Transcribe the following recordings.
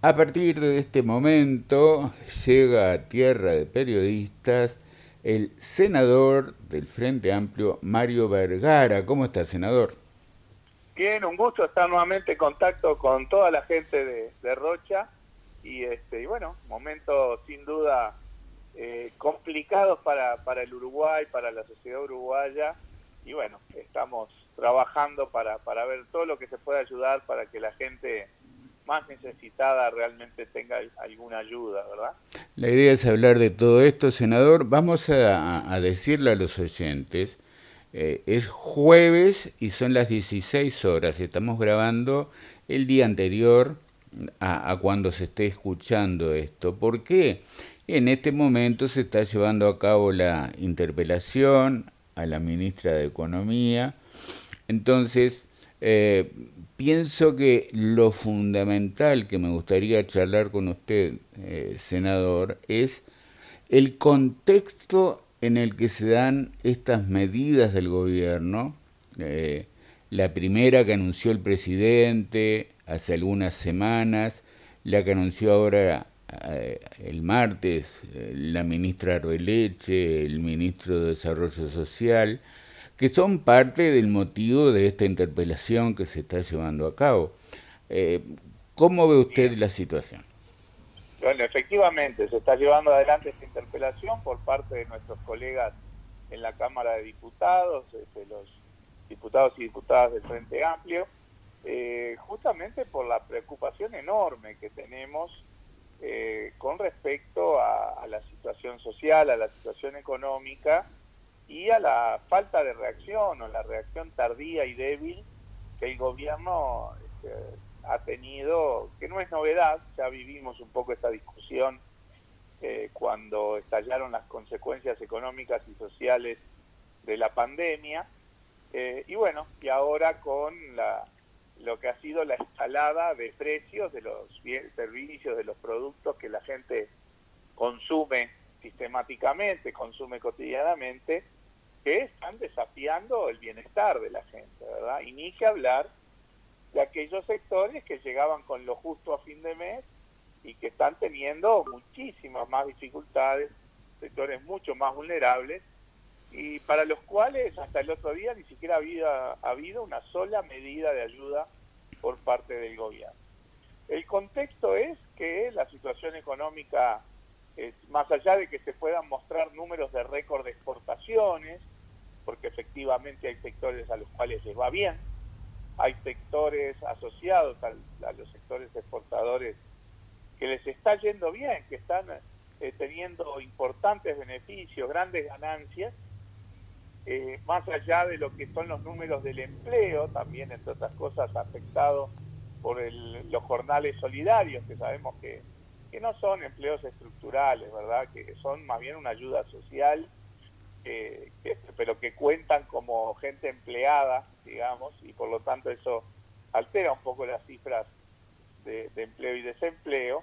A partir de este momento llega a tierra de periodistas el senador del Frente Amplio, Mario Vergara. ¿Cómo está, senador? Bien, un gusto estar nuevamente en contacto con toda la gente de, Rocha y, este, y bueno, momentos sin duda eh, complicados para, el Uruguay, para la sociedad uruguaya y bueno, estamos trabajando para, para ver todo lo que se pueda ayudar para que la gente más necesitada realmente tenga alguna ayuda, ¿verdad? La idea es hablar de todo esto, senador. Vamos a, decirle a los oyentes, eh, es jueves y son las 16 horas, estamos grabando el día anterior a, a cuando se esté escuchando esto. ¿Por qué? En este momento se está llevando a cabo la interpelación a la ministra de Economía. Entonces, eh, pienso que lo fundamental que me gustaría charlar con usted, eh, senador, es el contexto en el que se dan estas medidas del gobierno. Eh, la primera que anunció el presidente hace algunas semanas, la que anunció ahora el martes la ministra Arbeleche, el ministro de Desarrollo Social, que son parte del motivo de esta interpelación que se está llevando a cabo. Eh, ¿Cómo ve usted la situación? Bueno, efectivamente, se está llevando adelante esta interpelación por parte de nuestros colegas en la Cámara de Diputados, este, los diputados y diputadas del Frente Amplio, eh, justamente por la preocupación enorme que tenemos eh, con respecto a, la situación social, a la situación económica y a la falta de reacción o la reacción tardía y débil que el gobierno este, ha tenido, que no es novedad, ya vivimos un poco esta discusión eh, cuando estallaron las consecuencias económicas y sociales de la pandemia, eh, y bueno, y ahora con la, lo que ha sido la escalada de precios de los servicios, de los productos que la gente consume sistemáticamente, consume cotidianamente, que están desafiando el bienestar de la gente, ¿verdad? Y ni que hablar de aquellos sectores que llegaban con lo justo a fin de mes y que están teniendo muchísimas más dificultades, sectores mucho más vulnerables, y para los cuales hasta el otro día ni siquiera había habido una sola medida de ayuda por parte del gobierno. El contexto es que la situación económica, más allá de que se puedan mostrar números de récord de exportaciones, porque efectivamente hay sectores a los cuales les va bien, hay sectores asociados a, los sectores exportadores que les está yendo bien, que están eh, teniendo importantes beneficios, grandes ganancias, eh, más allá de lo que son los números del empleo, también entre otras cosas afectado por los jornales solidarios, que sabemos que, que no son empleos estructurales, ¿verdad? Que son más bien una ayuda social, pero que cuentan como gente empleada, digamos, y por lo tanto eso altera un poco las cifras de empleo y desempleo.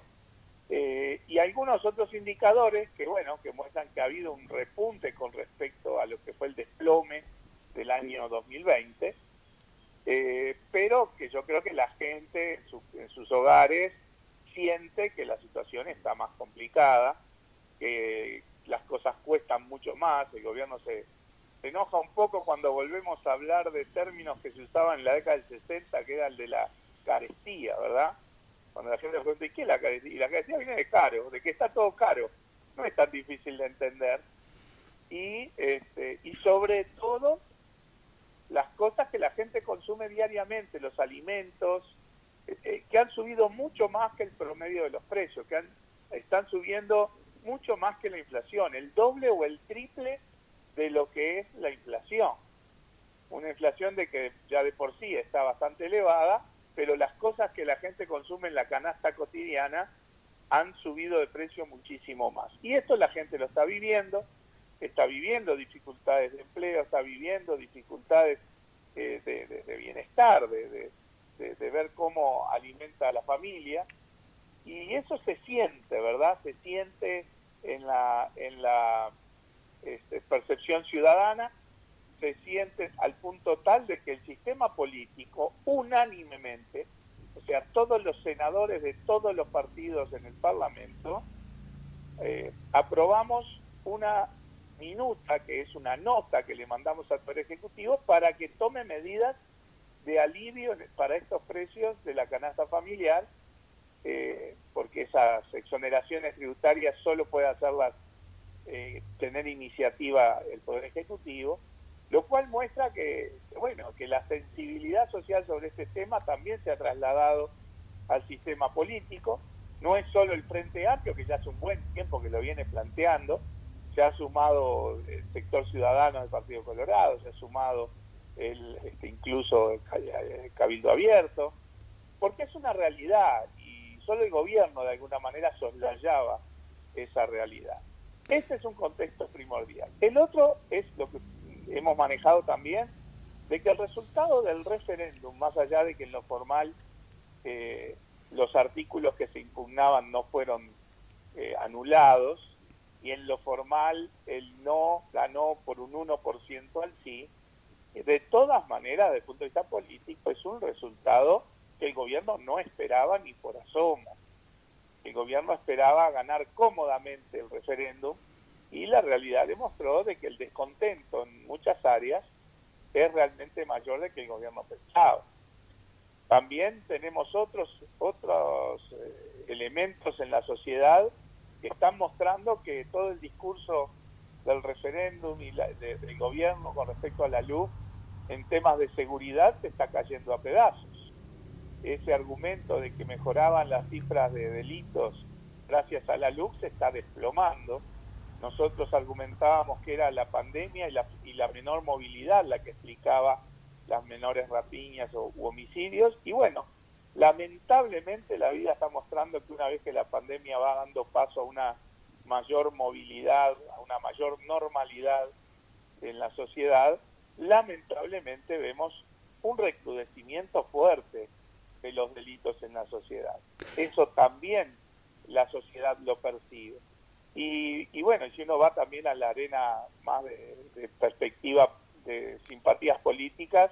Eh, y algunos otros indicadores que, bueno, que muestran que ha habido un repunte con respecto a lo que fue el desplome del año 2020, eh, pero que yo creo que la gente en, sus hogares siente que la situación está más complicada, que las cosas cuestan mucho más, el gobierno se, enoja un poco cuando volvemos a hablar de términos que se usaban en la década del 60, que era el de la carestía, ¿verdad? Cuando la gente pregunta, ¿y qué es la carestía? Y la carestía viene de caro, de que está todo caro. No es tan difícil de entender. Y, este, y sobre todo, las cosas que la gente consume diariamente, los alimentos, eh, eh, que han subido mucho más que el promedio de los precios, que han, están subiendo mucho más que la inflación, el doble o el triple de lo que es la inflación. Una inflación de que ya de por sí está bastante elevada pero las cosas que la gente consume en la canasta cotidiana han subido de precio muchísimo más. Y esto la gente lo está viviendo, está viviendo dificultades de empleo, está viviendo dificultades eh, de, bienestar, de, ver cómo alimenta a la familia. Y eso se siente, ¿verdad? Se siente en la, en la este, percepción ciudadana se sienten al punto tal de que el sistema político unánimemente o sea, todos los senadores de todos los partidos en el Parlamento, eh, aprobamos una minuta, que es una nota que le mandamos al Poder Ejecutivo, para que tome medidas de alivio para estos precios de la canasta familiar, eh, porque esas exoneraciones tributarias solo puede hacerlas eh, tener iniciativa el Poder Ejecutivo, lo cual muestra que, bueno, que la sensibilidad social sobre este tema también se ha trasladado al sistema político. No es solo el Frente Amplio, que ya hace un buen tiempo que lo viene planteando, se ha sumado el sector ciudadano del Partido Colorado, se ha sumado el, este, incluso el Cabildo Abierto, porque es una realidad solo el gobierno de alguna manera soslayaba esa realidad. Este es un contexto primordial. El otro es lo que hemos manejado también, de que el resultado del referéndum, más allá de que en lo formal eh, los artículos que se impugnaban no fueron eh, anulados, y en lo formal el no ganó por un 1% al sí, de todas maneras, desde el punto de vista político, es un resultado que el gobierno no esperaba ni por asomo. El gobierno esperaba ganar cómodamente el referéndum y la realidad demostró de que el descontento en muchas áreas es realmente mayor de que el gobierno pensaba. También tenemos otros, otros eh, elementos en la sociedad que están mostrando que todo el discurso del referéndum y del gobierno con respecto a la luz en temas de seguridad se está cayendo a pedazos. Ese argumento de que mejoraban las cifras de delitos gracias a la luz está desplomando nosotros argumentábamos que era la pandemia y la, y la menor movilidad la que explicaba las menores rapiñas o, u homicidios. Y bueno, lamentablemente la vida está mostrando que una vez que la pandemia va dando paso a una mayor movilidad, a una mayor normalidad en la sociedad, lamentablemente vemos un recrudecimiento fuerte de los delitos en la sociedad. Eso también la sociedad lo percibe. Y, bueno, si uno va también a la arena más de, perspectiva de simpatías políticas,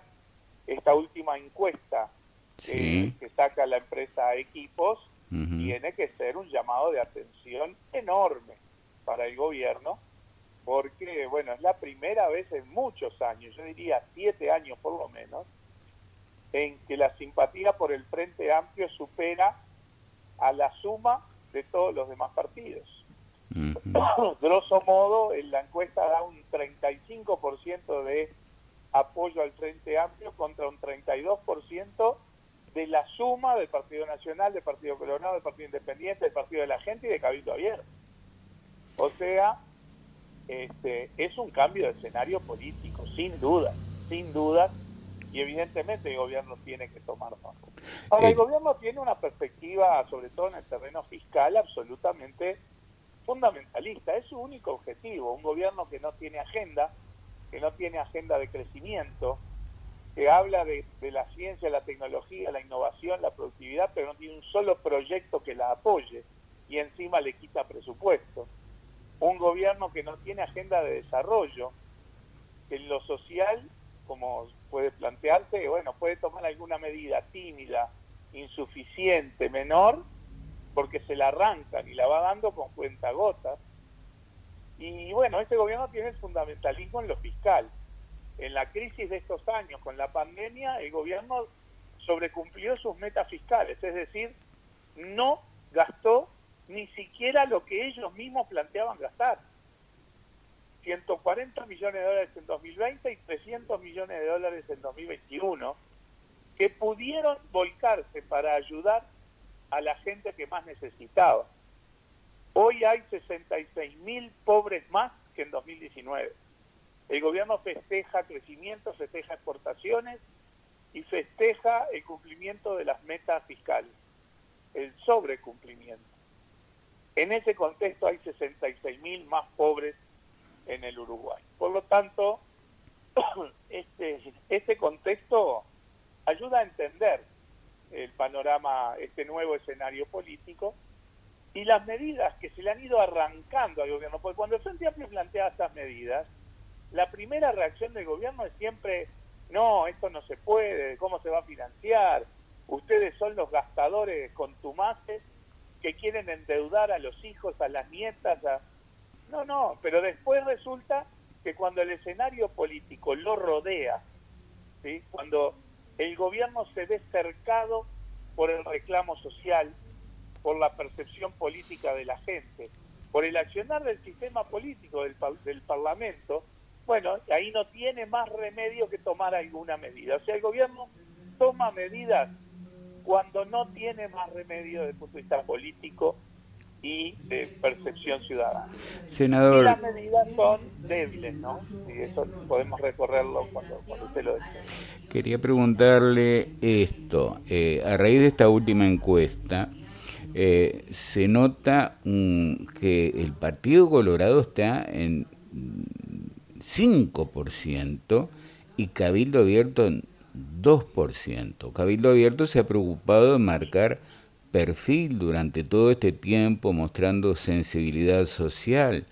esta última encuesta que saca la empresa Equipos tiene que ser un llamado de atención enorme para el gobierno, porque bueno, es la primera vez en muchos años, yo diría siete años por lo menos, en que la simpatía por el Frente Amplio supera a la suma de todos los demás partidos. Grosso modo, en la encuesta da un 35% de apoyo al Frente Amplio contra un 32% de la suma del Partido Nacional, del Partido Colorado, del Partido Independiente, del Partido de la Gente y de Cabildo Abierto. O sea, este, es un cambio de escenario político, sin duda, sin duda, y evidentemente el gobierno tiene que tomar nota. Ahora, el gobierno tiene una perspectiva, sobre todo en el terreno fiscal, absolutamente fundamentalista, es su único objetivo, un gobierno que no tiene agenda, que no tiene agenda de crecimiento, que habla de, la ciencia, la tecnología, la innovación, la productividad, pero no tiene un solo proyecto que la apoye y encima le quita presupuesto. Un gobierno que no tiene agenda de desarrollo, que en lo social, como puede plantearse, bueno, puede tomar alguna medida tímida, insuficiente, menor, porque se la arrancan y la va dando con cuentagotas. Y bueno, este gobierno tiene el fundamentalismo en lo fiscal. En la crisis de estos años, con la pandemia, el gobierno sobrecumplió sus metas fiscales, es decir, no gastó ni siquiera lo que ellos mismos planteaban gastar. 140 millones de dólares en 2020 y 300 millones de dólares en 2021, que pudieron volcarse para ayudar a la gente que más necesitaba. Hoy hay 66 mil pobres más que en 2019. El gobierno festeja crecimiento, festeja exportaciones y festeja el cumplimiento de las metas fiscales, el sobrecumplimiento. En ese contexto hay 66 mil más pobres en el Uruguay. Por lo tanto, este, este contexto ayuda a entender el panorama, este nuevo escenario político, y las medidas que se le han ido arrancando al gobierno, porque cuando el Frente Amplio plantea estas medidas, la primera reacción del gobierno es siempre, no, esto no se puede, ¿cómo se va a financiar? ustedes son los gastadores contumaces que quieren endeudar a los hijos, a las nietas, No, no, pero después resulta que cuando el escenario político lo rodea, cuando el gobierno se ve cercado por el reclamo social, por la percepción política de la gente, por el accionar del sistema político, del, del Parlamento, bueno, ahí no tiene más remedio que tomar alguna medida. O sea, el gobierno toma medidas cuando no tiene más remedio desde el punto de vista político y de percepción ciudadana. Senador. Y las medidas son débiles, ¿no? Y eso podemos recorrerlo cuando, usted lo dice. Quería preguntarle esto. Eh, a raíz de esta última encuesta, eh, se nota que el Partido Colorado está en 5% y Cabildo Abierto en 2%. Cabildo Abierto se ha preocupado de marcar perfil durante todo este tiempo mostrando sensibilidad social.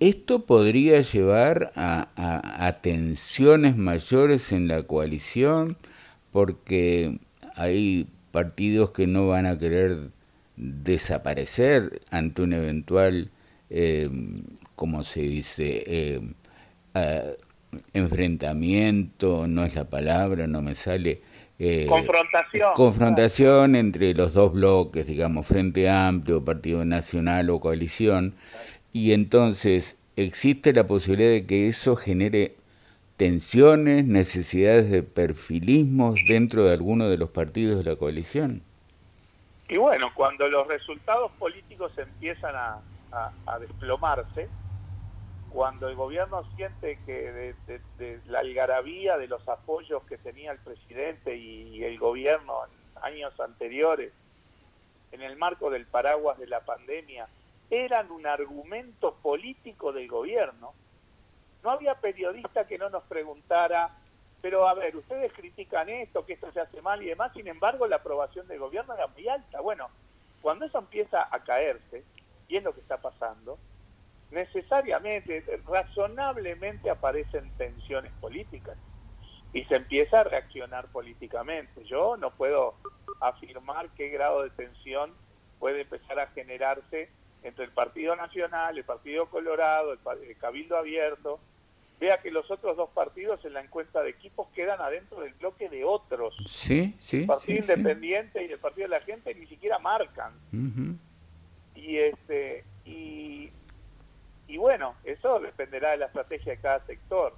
Esto podría llevar a, tensiones mayores en la coalición porque hay partidos que no van a querer desaparecer ante un eventual, eh, como se dice, eh, eh, enfrentamiento, no es la palabra, no me sale, eh, confrontación. Confrontación entre los dos bloques, digamos, Frente Amplio, Partido Nacional o coalición, y entonces existe la posibilidad de que eso genere tensiones, necesidades de perfilismos dentro de alguno de los partidos de la coalición. Y bueno, cuando los resultados políticos empiezan a desplomarse, cuando el gobierno siente que de, la algarabía de los apoyos que tenía el presidente y, el gobierno en años anteriores, en el marco del paraguas de la pandemia, eran un argumento político del gobierno, no había periodista que no nos preguntara, pero a ver, ustedes critican esto, que esto se hace mal y demás, sin embargo la aprobación del gobierno era muy alta. Bueno, cuando eso empieza a caerse, y es lo que está pasando, necesariamente, razonablemente aparecen tensiones políticas y se empieza a reaccionar políticamente. Yo no puedo afirmar qué grado de tensión puede empezar a generarse entre el Partido Nacional, el Partido Colorado, el, Cabildo Abierto. Vea que los otros dos partidos en la encuesta de equipos quedan adentro del bloque de otros. Sí, sí. El Partido Independiente y el Partido de la Gente ni siquiera marcan. Y este y y bueno, eso dependerá de la estrategia de cada sector.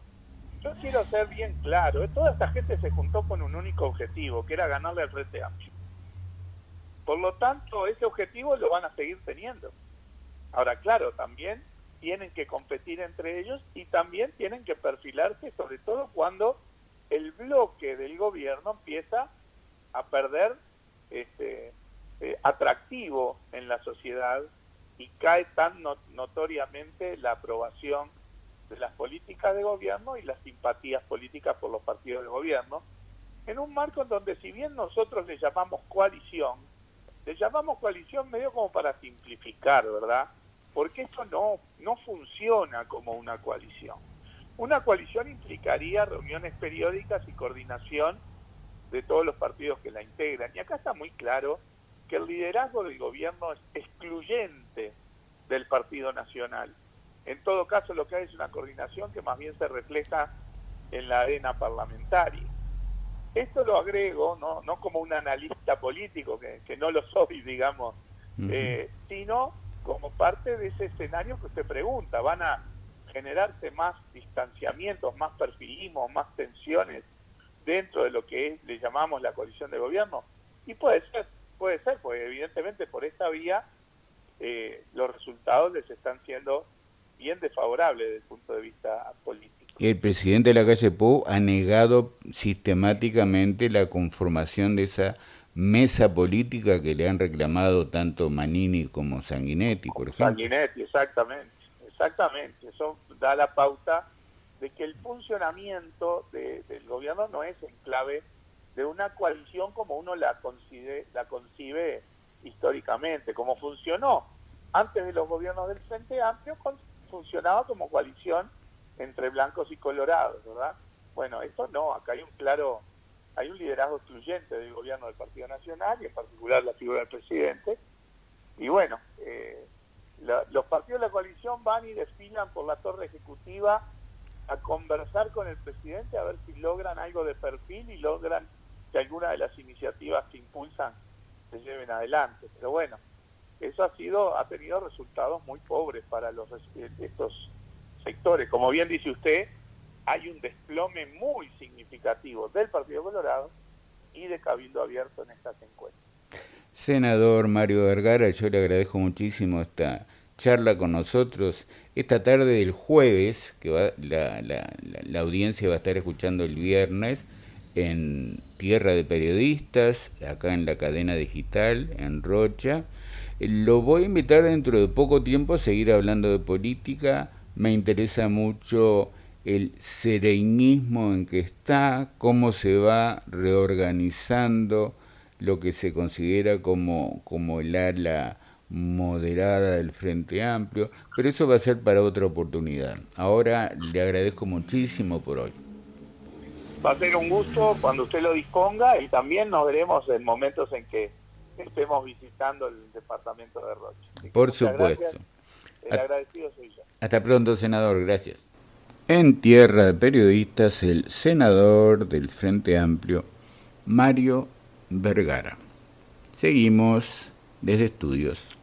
Yo quiero ser bien claro, ¿eh? toda esta gente se juntó con un único objetivo, que era ganarle al Frente Amplio. Por lo tanto, ese objetivo lo van a seguir teniendo. Ahora, claro, también tienen que competir entre ellos y también tienen que perfilarse, sobre todo cuando el bloque del gobierno empieza a perder este, eh, atractivo en la sociedad y cae tan notoriamente la aprobación de las políticas de gobierno y las simpatías políticas por los partidos de gobierno, en un marco en donde si bien nosotros le llamamos coalición, le llamamos coalición medio como para simplificar, ¿verdad? Porque esto no, no funciona como una coalición. Una coalición implicaría reuniones periódicas y coordinación de todos los partidos que la integran. Y acá está muy claro que el liderazgo del gobierno es excluyente del Partido Nacional. En todo caso, lo que hay es una coordinación que más bien se refleja en la arena parlamentaria. Esto lo agrego, no, no como un analista político, que, no lo soy, digamos, eh, sino como parte de ese escenario que usted pregunta. ¿Van a generarse más distanciamientos, más perfilismos, más tensiones dentro de lo que le llamamos la coalición de gobierno? Y puede ser, Puede ser, porque evidentemente por esta vía eh, los resultados les están siendo bien desfavorables desde el punto de vista político. El presidente de la calle Pou ha negado sistemáticamente la conformación de esa mesa política que le han reclamado tanto Manini como Sanguinetti, por ejemplo. Sanguinetti, exactamente, exactamente. Eso da la pauta de que el funcionamiento del gobierno no es en clave de una coalición como uno la concibe, la concibe históricamente, como funcionó antes de los gobiernos del Frente Amplio, funcionaba como coalición entre blancos y colorados, ¿verdad? Bueno, esto no, acá hay un claro, hay un liderazgo excluyente del gobierno del Partido Nacional y en particular la figura del presidente. Y bueno, eh, los partidos de la coalición van y desfilan por la torre ejecutiva a conversar con el presidente a ver si logran algo de perfil y logran que alguna de las iniciativas que impulsan se lleven adelante. Pero bueno, eso ha sido ha tenido resultados muy pobres para los estos sectores. Como bien dice usted, hay un desplome muy significativo del Partido Colorado y de Cabildo Abierto en estas encuestas. Senador Mario Vergara, yo le agradezco muchísimo esta charla con nosotros esta tarde del jueves, que va, la, la, la, audiencia va a estar escuchando el viernes en Tierra de Periodistas, acá en la cadena digital, en Rocha. Lo voy a invitar dentro de poco tiempo a seguir hablando de política. Me interesa mucho el serenismo en que está, cómo se va reorganizando lo que se considera como, como el ala moderada del Frente Amplio, pero eso va a ser para otra oportunidad. Ahora le agradezco muchísimo por hoy. Va a ser un gusto cuando usted lo disponga y también nos veremos en momentos en que estemos visitando el departamento de Rocha. Por supuesto. El agradecido soy yo. Hasta pronto, senador. Gracias. En tierra de periodistas, el senador del Frente Amplio, Mario Vergara. Seguimos desde estudios